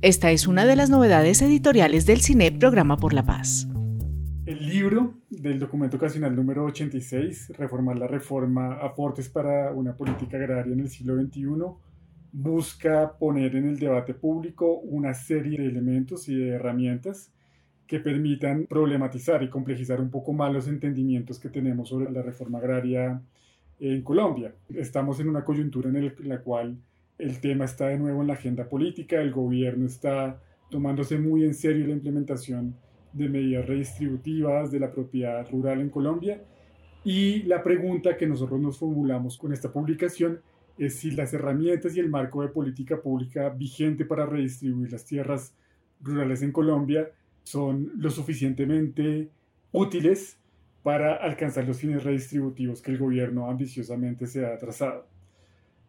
Esta es una de las novedades editoriales del CINE Programa por la Paz. El libro del documento ocasional número 86, Reformar la Reforma, aportes para una política agraria en el siglo XXI, busca poner en el debate público una serie de elementos y de herramientas que permitan problematizar y complejizar un poco más los entendimientos que tenemos sobre la reforma agraria en Colombia. Estamos en una coyuntura en, la cual el tema está de nuevo en la agenda política, el gobierno está tomándose muy en serio la implementación de medidas redistributivas de la propiedad rural en Colombia y la pregunta que nosotros nos formulamos con esta publicación es si las herramientas y el marco de política pública vigente para redistribuir las tierras rurales en Colombia son lo suficientemente útiles para alcanzar los fines redistributivos que el gobierno ambiciosamente se ha trazado.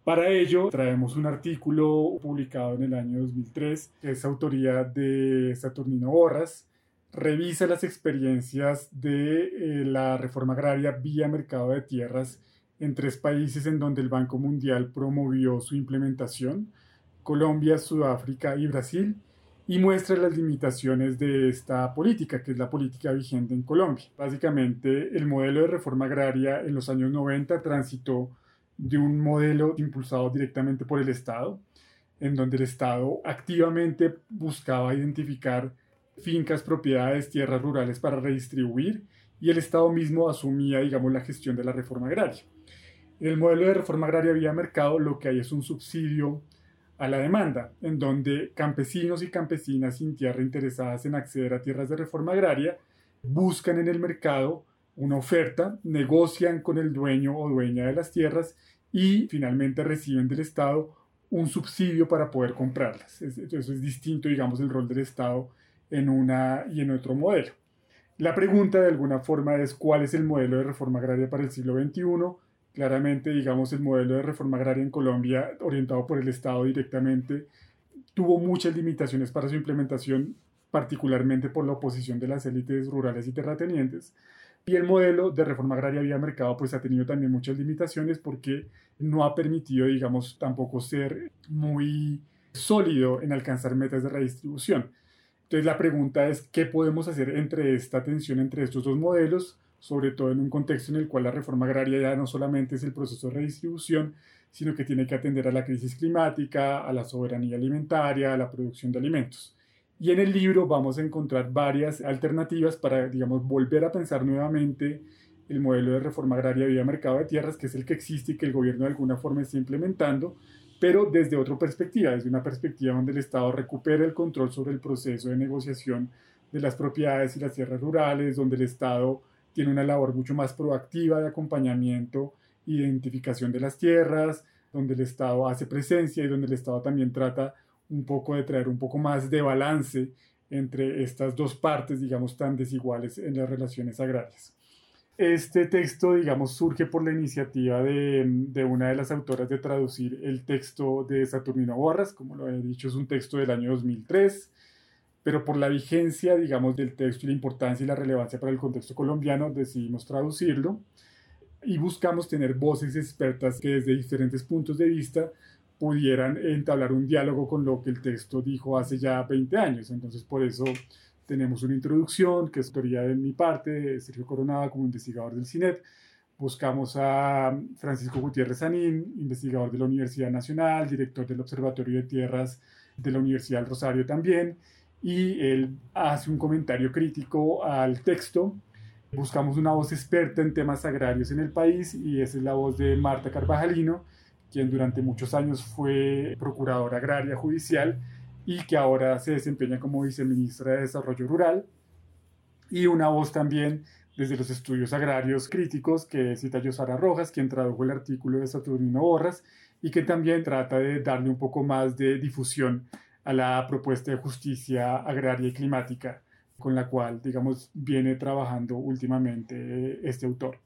Para ello, traemos un artículo publicado en el año 2003, que es autoría de Saturnino Borras, revisa las experiencias de eh, la reforma agraria vía mercado de tierras en tres países en donde el Banco Mundial promovió su implementación, Colombia, Sudáfrica y Brasil, y muestra las limitaciones de esta política, que es la política vigente en Colombia. Básicamente, el modelo de reforma agraria en los años 90 transitó de un modelo impulsado directamente por el Estado, en donde el Estado activamente buscaba identificar fincas, propiedades, tierras rurales para redistribuir y el Estado mismo asumía, digamos, la gestión de la reforma agraria. En el modelo de reforma agraria vía mercado lo que hay es un subsidio a la demanda, en donde campesinos y campesinas sin tierra interesadas en acceder a tierras de reforma agraria buscan en el mercado una oferta, negocian con el dueño o dueña de las tierras y finalmente reciben del Estado un subsidio para poder comprarlas. Eso es distinto, digamos, el rol del Estado en una y en otro modelo. La pregunta de alguna forma es cuál es el modelo de reforma agraria para el siglo XXI Claramente, digamos, el modelo de reforma agraria en Colombia, orientado por el Estado directamente, tuvo muchas limitaciones para su implementación, particularmente por la oposición de las élites rurales y terratenientes. Y el modelo de reforma agraria vía mercado pues ha tenido también muchas limitaciones porque no ha permitido, digamos, tampoco ser muy sólido en alcanzar metas de redistribución. Entonces la pregunta es, ¿qué podemos hacer entre esta tensión entre estos dos modelos? sobre todo en un contexto en el cual la reforma agraria ya no solamente es el proceso de redistribución, sino que tiene que atender a la crisis climática, a la soberanía alimentaria, a la producción de alimentos. Y en el libro vamos a encontrar varias alternativas para, digamos, volver a pensar nuevamente el modelo de reforma agraria vía mercado de tierras, que es el que existe y que el gobierno de alguna forma está implementando, pero desde otra perspectiva, desde una perspectiva donde el Estado recupere el control sobre el proceso de negociación de las propiedades y las tierras rurales, donde el Estado tiene una labor mucho más proactiva de acompañamiento, identificación de las tierras, donde el Estado hace presencia y donde el Estado también trata un poco de traer un poco más de balance entre estas dos partes, digamos, tan desiguales en las relaciones agrarias. Este texto, digamos, surge por la iniciativa de, una de las autoras de traducir el texto de Saturnino Borras, como lo he dicho, es un texto del año 2003 pero por la vigencia, digamos, del texto y la importancia y la relevancia para el contexto colombiano, decidimos traducirlo y buscamos tener voces expertas que desde diferentes puntos de vista pudieran entablar un diálogo con lo que el texto dijo hace ya 20 años. Entonces, por eso tenemos una introducción que es autoría de mi parte, de Sergio Coronada como investigador del CINET. Buscamos a Francisco Gutiérrez Sanín, investigador de la Universidad Nacional, director del Observatorio de Tierras de la Universidad del Rosario también, y él hace un comentario crítico al texto. Buscamos una voz experta en temas agrarios en el país y esa es la voz de Marta Carvajalino, quien durante muchos años fue procuradora agraria judicial y que ahora se desempeña como viceministra de Desarrollo Rural. Y una voz también desde los estudios agrarios críticos que cita Yosara Rojas, quien tradujo el artículo de Saturnino Borras y que también trata de darle un poco más de difusión a la propuesta de justicia agraria y climática con la cual, digamos, viene trabajando últimamente este autor.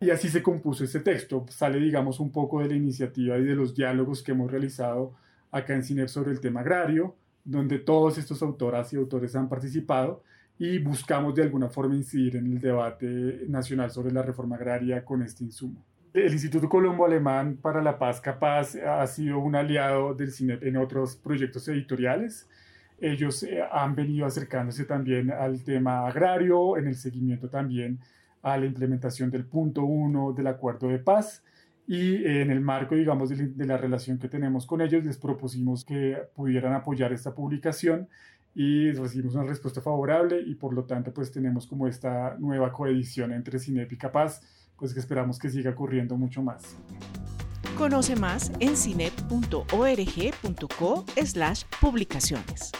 Y así se compuso este texto. Sale, digamos, un poco de la iniciativa y de los diálogos que hemos realizado acá en CINEP sobre el tema agrario, donde todos estos autoras y autores han participado y buscamos de alguna forma incidir en el debate nacional sobre la reforma agraria con este insumo. El Instituto Colombo Alemán para la Paz Capaz ha sido un aliado del CINEP en otros proyectos editoriales. ellos eh, han venido acercándose también al tema agrario, en el seguimiento también a la implementación del punto uno del acuerdo de paz y eh, en el marco, digamos, de, la relación que tenemos con ellos, les propusimos que pudieran apoyar esta publicación y recibimos una respuesta favorable y por lo tanto pues tenemos como esta nueva coedición entre CINEP y Capaz, pues que esperamos que siga ocurriendo mucho más. Conoce más en cinep.org.co publicaciones.